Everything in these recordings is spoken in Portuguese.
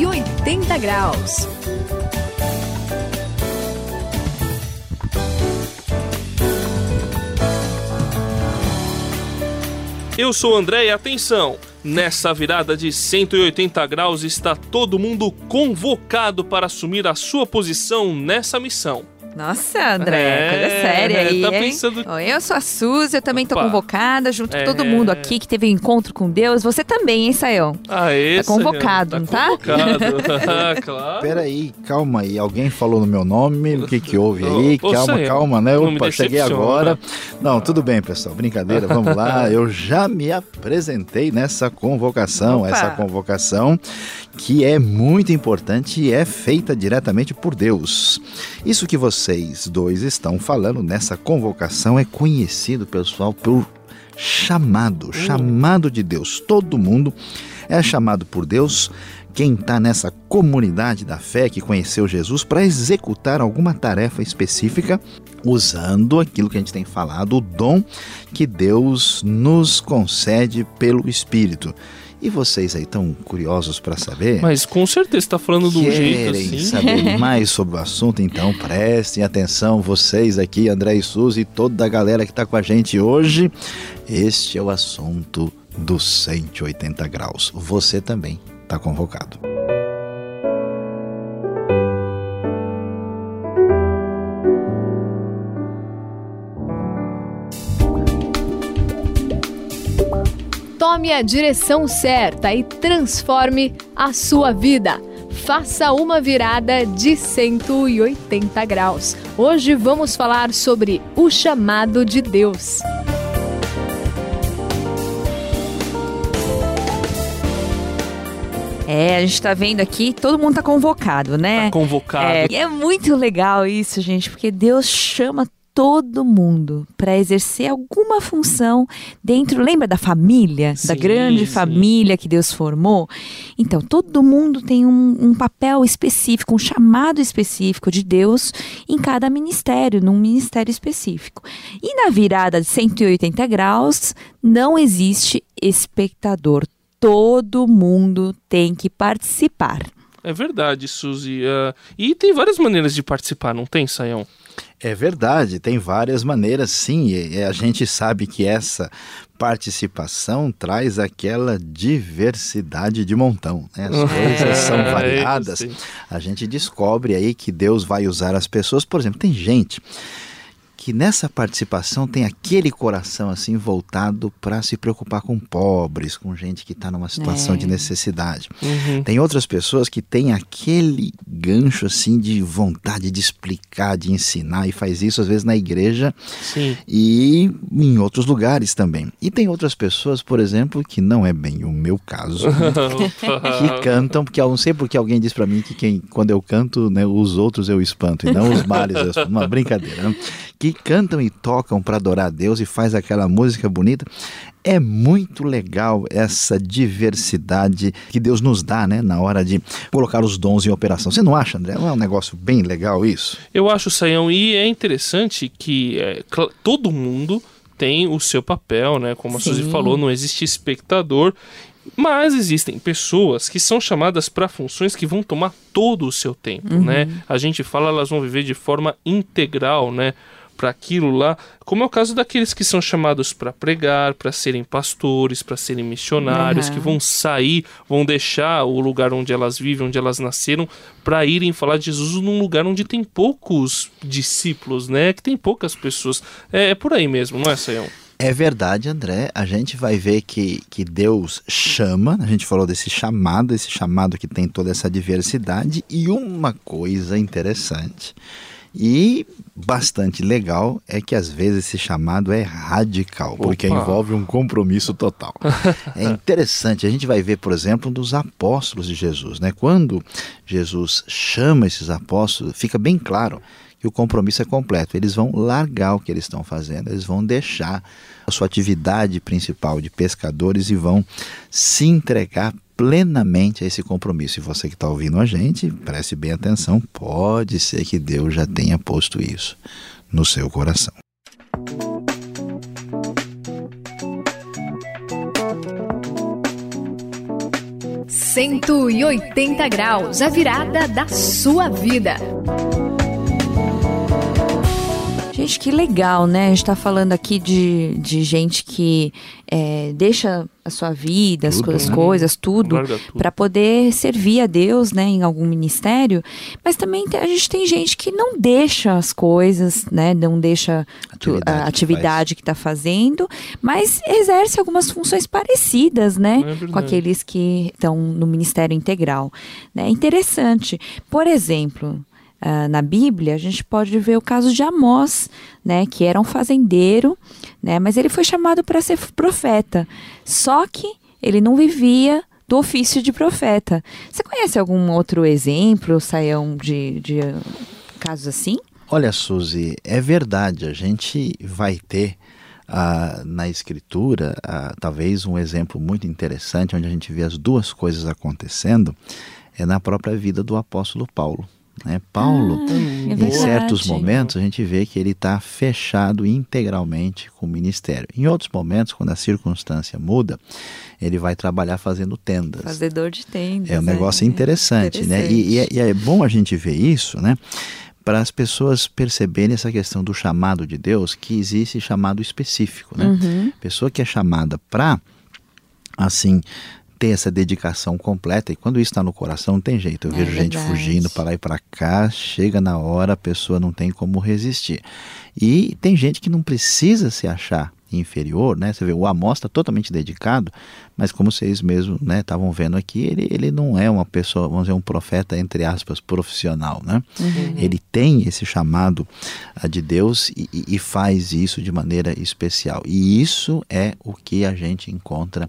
180 graus. Eu sou o André e atenção! Nessa virada de 180 graus está todo mundo convocado para assumir a sua posição nessa missão. Nossa, André, é, coisa séria aí. Tá pensando... Eu sou a Suzy, eu também tô Opa. convocada, junto com todo é. mundo aqui que teve um encontro com Deus. Você também, hein, Sayão? Ah, esse. Tá convocado, tá? não tá? Convocado. claro. Peraí, calma aí. Alguém falou no meu nome? O que que houve aí? Ô, calma, Sayão, calma, né? Opa, cheguei agora. Não, tudo bem, pessoal. Brincadeira, vamos lá. Eu já me apresentei nessa convocação. Opa. Essa convocação que é muito importante e é feita diretamente por Deus. Isso que vocês dois estão falando nessa convocação é conhecido, pessoal, por chamado, hum. chamado de Deus. Todo mundo é chamado por Deus. Quem está nessa comunidade da fé que conheceu Jesus para executar alguma tarefa específica, usando aquilo que a gente tem falado, o dom que Deus nos concede pelo Espírito. E vocês aí estão curiosos para saber? Mas com certeza está falando de um jeito assim. saber mais sobre o assunto? Então prestem atenção, vocês aqui, André e Suzy e toda a galera que está com a gente hoje. Este é o assunto dos 180 graus. Você também está convocado. Tome a direção certa e transforme a sua vida. Faça uma virada de 180 graus. Hoje vamos falar sobre o chamado de Deus. É, a gente tá vendo aqui, todo mundo tá convocado, né? Tá convocado. É, é muito legal isso, gente, porque Deus chama todo mundo para exercer alguma função dentro, lembra da família, sim, da grande sim. família que Deus formou? Então, todo mundo tem um, um, papel específico, um chamado específico de Deus em cada ministério, num ministério específico. E na virada de 180 graus, não existe espectador. Todo mundo tem que participar. É verdade, Suzy. Uh, e tem várias maneiras de participar, não tem, Sayão? É verdade, tem várias maneiras, sim. E a gente sabe que essa participação traz aquela diversidade de montão. Né? As coisas são é, variadas. A gente descobre aí que Deus vai usar as pessoas. Por exemplo, tem gente que nessa participação tem aquele coração assim voltado para se preocupar com pobres, com gente que está numa situação é. de necessidade. Uhum. Tem outras pessoas que têm aquele gancho assim de vontade de explicar, de ensinar e faz isso às vezes na igreja Sim. e em outros lugares também. E tem outras pessoas, por exemplo, que não é bem o meu caso, né? que cantam porque eu não sei porque alguém diz para mim que quem quando eu canto, né, os outros eu espanto e não os males eu espanto. Uma brincadeira. Né? Que cantam e tocam para adorar a Deus e faz aquela música bonita. É muito legal essa diversidade que Deus nos dá, né, na hora de colocar os dons em operação. Você não acha, André? Não é um negócio bem legal isso? Eu acho, Saião, e é interessante que é, todo mundo tem o seu papel, né? Como a Sim. Suzy falou, não existe espectador mas existem pessoas que são chamadas para funções que vão tomar todo o seu tempo, uhum. né? A gente fala elas vão viver de forma integral, né? Para aquilo lá, como é o caso daqueles que são chamados para pregar, para serem pastores, para serem missionários, uhum. que vão sair, vão deixar o lugar onde elas vivem, onde elas nasceram, para irem falar de Jesus num lugar onde tem poucos discípulos, né? Que tem poucas pessoas. É, é por aí mesmo, não é, Sayão? É verdade, André. A gente vai ver que, que Deus chama, a gente falou desse chamado, esse chamado que tem toda essa diversidade, e uma coisa interessante e bastante legal é que às vezes esse chamado é radical, Opa. porque envolve um compromisso total. é interessante, a gente vai ver, por exemplo, dos apóstolos de Jesus, né? Quando Jesus chama esses apóstolos, fica bem claro que o compromisso é completo. Eles vão largar o que eles estão fazendo, eles vão deixar a sua atividade principal de pescadores e vão se entregar plenamente a esse compromisso. E você que está ouvindo a gente, preste bem atenção, pode ser que Deus já tenha posto isso no seu coração. 180 graus, a virada da sua vida. Gente, que legal, né? A gente está falando aqui de, de gente que é, deixa a sua vida, as, tudo, né? coisas, tudo, tudo. para poder servir a Deus, né, em algum ministério. Mas também a gente tem gente que não deixa as coisas, né, não deixa atividade a atividade que está fazendo, mas exerce algumas funções parecidas, né, é com aqueles que estão no ministério integral. É né? interessante. Por exemplo, uh, na Bíblia, a gente pode ver o caso de Amós, né, que era um fazendeiro, né, mas ele foi chamado para ser profeta. Só que ele não vivia do ofício de profeta. Você conhece algum outro exemplo, Saião, de, de casos assim? Olha, Suzy, é verdade. A gente vai ter ah, na Escritura, ah, talvez um exemplo muito interessante, onde a gente vê as duas coisas acontecendo, é na própria vida do apóstolo Paulo. Né? Paulo, ah, é em certos momentos, a gente vê que ele está fechado integralmente com o ministério. Em outros momentos, quando a circunstância muda, ele vai trabalhar fazendo tendas. Fazedor de tendas. É um negócio é, interessante, interessante, né? E, e, é, e é bom a gente ver isso, né? para as pessoas perceberem essa questão do chamado de Deus, que existe chamado específico, né? Uhum. Pessoa que é chamada para assim ter essa dedicação completa. E quando isso está no coração, não tem jeito. Eu é vejo verdade. gente fugindo para lá e para cá, chega na hora, a pessoa não tem como resistir. E tem gente que não precisa se achar inferior, né? Você vê, o Amós está totalmente dedicado, mas como vocês mesmos estavam né, vendo aqui, ele, ele não é uma pessoa, vamos dizer, um profeta, entre aspas, profissional, né? Uhum. Ele tem esse chamado uh, de Deus e, e, faz isso de maneira especial. E isso é o que a gente encontra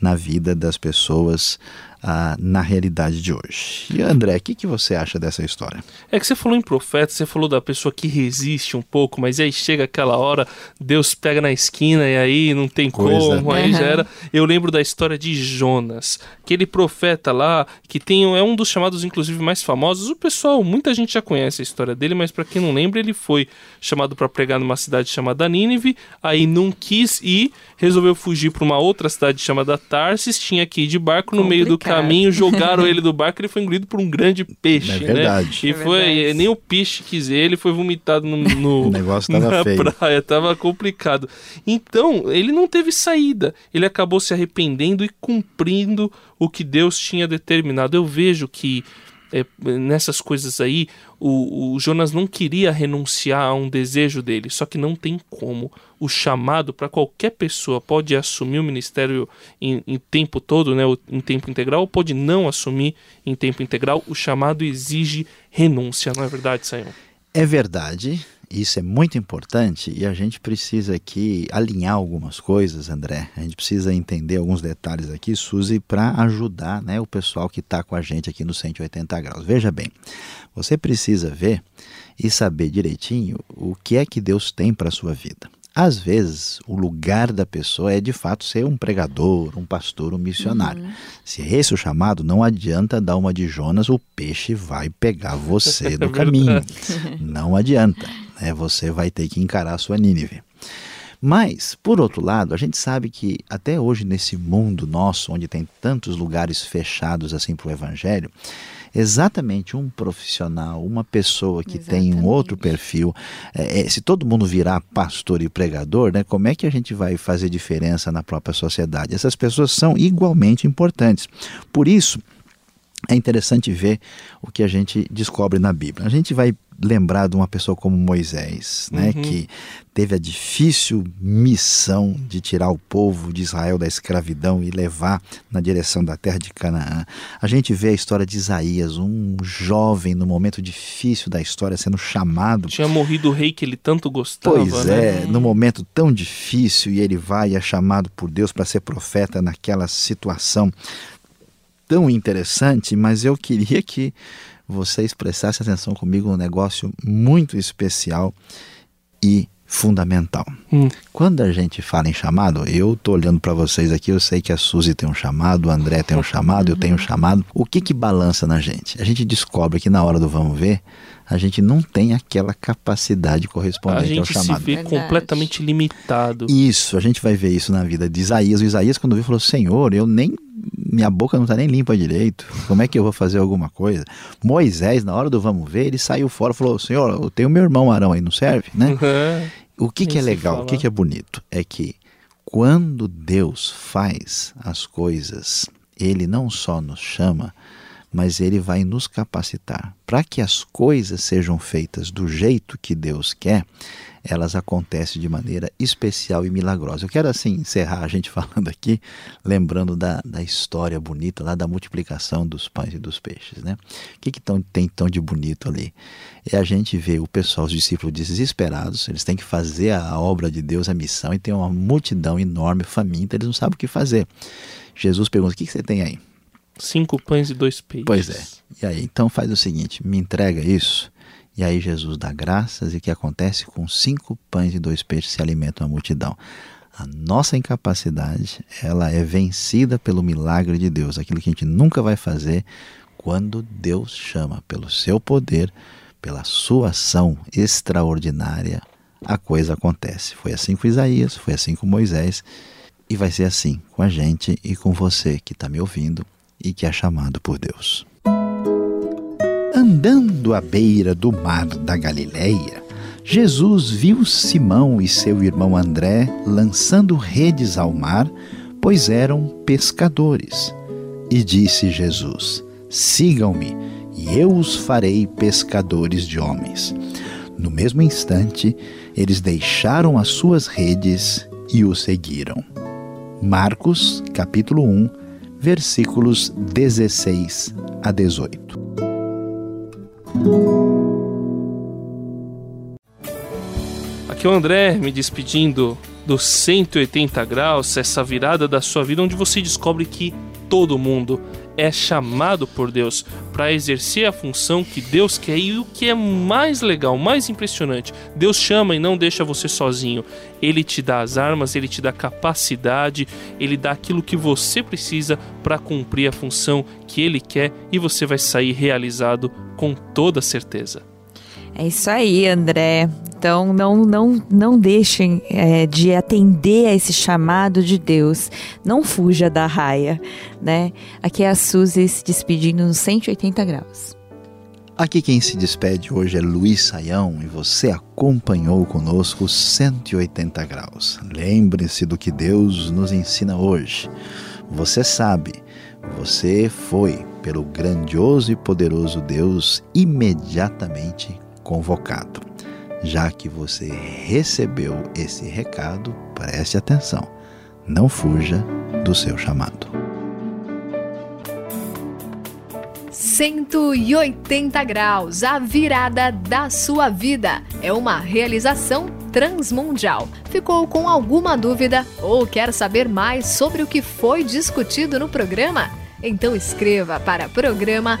na vida das pessoas ah, na realidade de hoje. E André, o que, que você acha dessa história? É que você falou em profeta, você falou da pessoa que resiste um pouco, mas aí chega aquela hora, Deus pega na esquina e aí não tem Coisa. como, aí uhum. já era. Eu lembro da história de Jonas, aquele profeta lá, que tem é um dos chamados, inclusive, mais famosos. O pessoal, muita gente já conhece a história dele, mas para quem não lembra, ele foi chamado para pregar numa cidade chamada Nínive, aí não quis ir, resolveu fugir para uma outra cidade chamada Tarsis, tinha que ir de barco no Complicado. meio do caminho, jogaram ele do barco, ele foi engolido por um grande peixe, é né? verdade. Né? E é foi, verdade. nem o peixe quis ele, foi vomitado no, no o negócio tava na feio. praia, tava complicado. Então, ele não teve saída. Ele acabou se arrependendo e cumprindo o que Deus tinha determinado. Eu vejo que é, nessas coisas aí, o, o, Jonas não queria renunciar a um desejo dele, só que não tem como. O chamado para qualquer pessoa pode assumir o ministério em, em tempo todo, né, em tempo integral, ou pode não assumir em tempo integral. O chamado exige renúncia, não é verdade, Sayão? É verdade. Isso é muito importante e a gente precisa aqui alinhar algumas coisas, André. A gente precisa entender alguns detalhes aqui, Suzy, para ajudar né, o pessoal que está com a gente aqui no 180 graus. Veja bem, você precisa ver e saber direitinho o que é que Deus tem para a sua vida. Às vezes, o lugar da pessoa é de fato ser um pregador, um pastor, um missionário. Uhum. Se é esse o chamado, não adianta dar uma de Jonas, o peixe vai pegar você no caminho. Não adianta. Né? Você vai ter que encarar a sua Nínive. Mas, por outro lado, a gente sabe que até hoje, nesse mundo nosso, onde tem tantos lugares fechados assim para o Evangelho, exatamente um profissional, uma pessoa que exatamente. tem um outro perfil, é, é, se todo mundo virar pastor e pregador, né, como é que a gente vai fazer diferença na própria sociedade? Essas pessoas são igualmente importantes. Por isso, é interessante ver o que a gente descobre na Bíblia. A gente vai lembrar de uma pessoa como Moisés, né, uhum. que teve a difícil missão de tirar o povo de Israel da escravidão e levar na direção da terra de Canaã. A gente vê a história de Isaías, um jovem no momento difícil da história sendo chamado. Tinha morrido o rei que ele tanto gostava. Pois né? é, no momento tão difícil e ele vai e é chamado por Deus para ser profeta naquela situação tão interessante, mas eu queria que vocês prestassem atenção comigo um negócio muito especial e fundamental. Hum. Quando a gente fala em chamado, eu tô olhando para vocês aqui, eu sei que a Suzy tem um chamado, o André tem um chamado, uhum. eu tenho um chamado. O que que balança na gente? A gente descobre que na hora do vamos ver, a gente não tem aquela capacidade correspondente ao chamado. A gente se vê Verdade. completamente limitado. Isso, a gente vai ver isso na vida de Isaías. O Isaías, quando viu, falou: Senhor, eu nem. Minha boca não está nem limpa direito. Como é que eu vou fazer alguma coisa? Moisés, na hora do vamos ver, ele saiu fora e falou: Senhor, eu tenho meu irmão Arão aí, não serve? Né? Uhum. O que, que é legal, o que, que é bonito? É que quando Deus faz as coisas, Ele não só nos chama, mas Ele vai nos capacitar. Para que as coisas sejam feitas do jeito que Deus quer, elas acontecem de maneira especial e milagrosa. Eu quero assim encerrar a gente falando aqui, lembrando da, da história bonita lá da multiplicação dos pães e dos peixes. Né? O que, que tão, tem tão de bonito ali? É a gente ver o pessoal, os discípulos desesperados, eles têm que fazer a obra de Deus, a missão, e tem uma multidão enorme, faminta, eles não sabem o que fazer. Jesus pergunta: o que, que você tem aí? Cinco pães e dois peixes. Pois é. E aí, então faz o seguinte: me entrega isso e aí Jesus dá graças e o que acontece? Com cinco pães e dois peixes se alimenta a multidão. A nossa incapacidade, ela é vencida pelo milagre de Deus, aquilo que a gente nunca vai fazer quando Deus chama pelo seu poder, pela sua ação extraordinária, a coisa acontece. Foi assim com Isaías, foi assim com Moisés e vai ser assim com a gente e com você que está me ouvindo e que é chamado por Deus. Andando à beira do mar da Galileia, Jesus viu Simão e seu irmão André lançando redes ao mar, pois eram pescadores. E disse Jesus: Sigam-me, e eu os farei pescadores de homens. No mesmo instante, eles deixaram as suas redes e o seguiram. Marcos, capítulo 1, versículos 16 a 18. Aqui é o André me despedindo dos 180 graus, essa virada da sua vida onde você descobre que todo mundo é chamado por Deus para exercer a função que Deus quer e o que é mais legal, mais impressionante, Deus chama e não deixa você sozinho. Ele te dá as armas, ele te dá capacidade, ele dá aquilo que você precisa para cumprir a função que ele quer e você vai sair realizado com toda certeza. É isso aí, André. Então não não não deixem é, de atender a esse chamado de Deus. Não fuja da raia, né? Aqui é a Suzy se despedindo nos 180 graus. Aqui quem se despede hoje é Luiz Saião e você acompanhou conosco 180 graus. Lembre-se do que Deus nos ensina hoje. Você sabe, você foi pelo grandioso e poderoso Deus imediatamente convocado. Já que você recebeu esse recado, preste atenção. Não fuja do seu chamado. 180 graus, a virada da sua vida. É uma realização transmundial. Ficou com alguma dúvida ou quer saber mais sobre o que foi discutido no programa? Então escreva para programa